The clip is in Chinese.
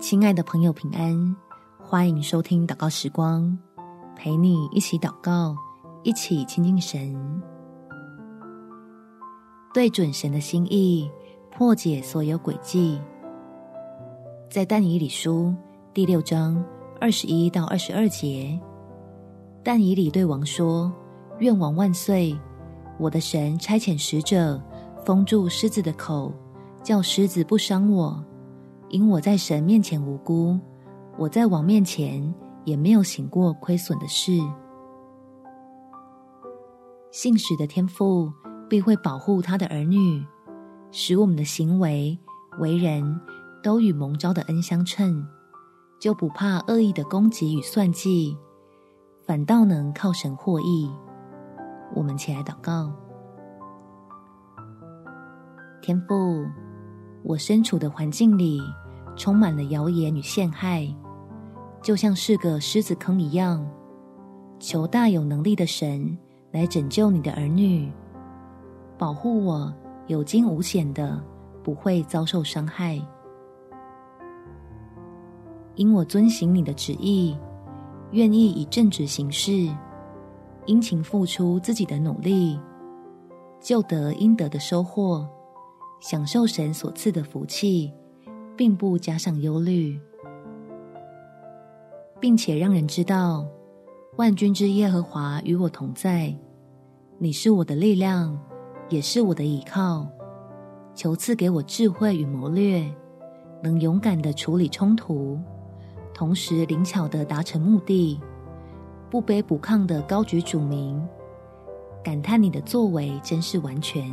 亲爱的朋友，平安！欢迎收听祷告时光，陪你一起祷告，一起亲近神，对准神的心意，破解所有诡计。在但以理书第六章二十一到二十二节，但以理对王说：“愿王万岁！我的神差遣使者封住狮子的口，叫狮子不伤我。”因我在神面前无辜，我在王面前也没有行过亏损的事。信使的天赋必会保护他的儿女，使我们的行为、为人都与蒙召的恩相称，就不怕恶意的攻击与算计，反倒能靠神获益。我们起来祷告，天父。我身处的环境里充满了谣言与陷害，就像是个狮子坑一样。求大有能力的神来拯救你的儿女，保护我有惊无险的，不会遭受伤害。因我遵行你的旨意，愿意以正直行事，殷勤付出自己的努力，就得应得的收获。享受神所赐的福气，并不加上忧虑，并且让人知道万军之耶和华与我同在。你是我的力量，也是我的依靠。求赐给我智慧与谋略，能勇敢地处理冲突，同时灵巧地达成目的，不卑不亢地高举主名。感叹你的作为真是完全。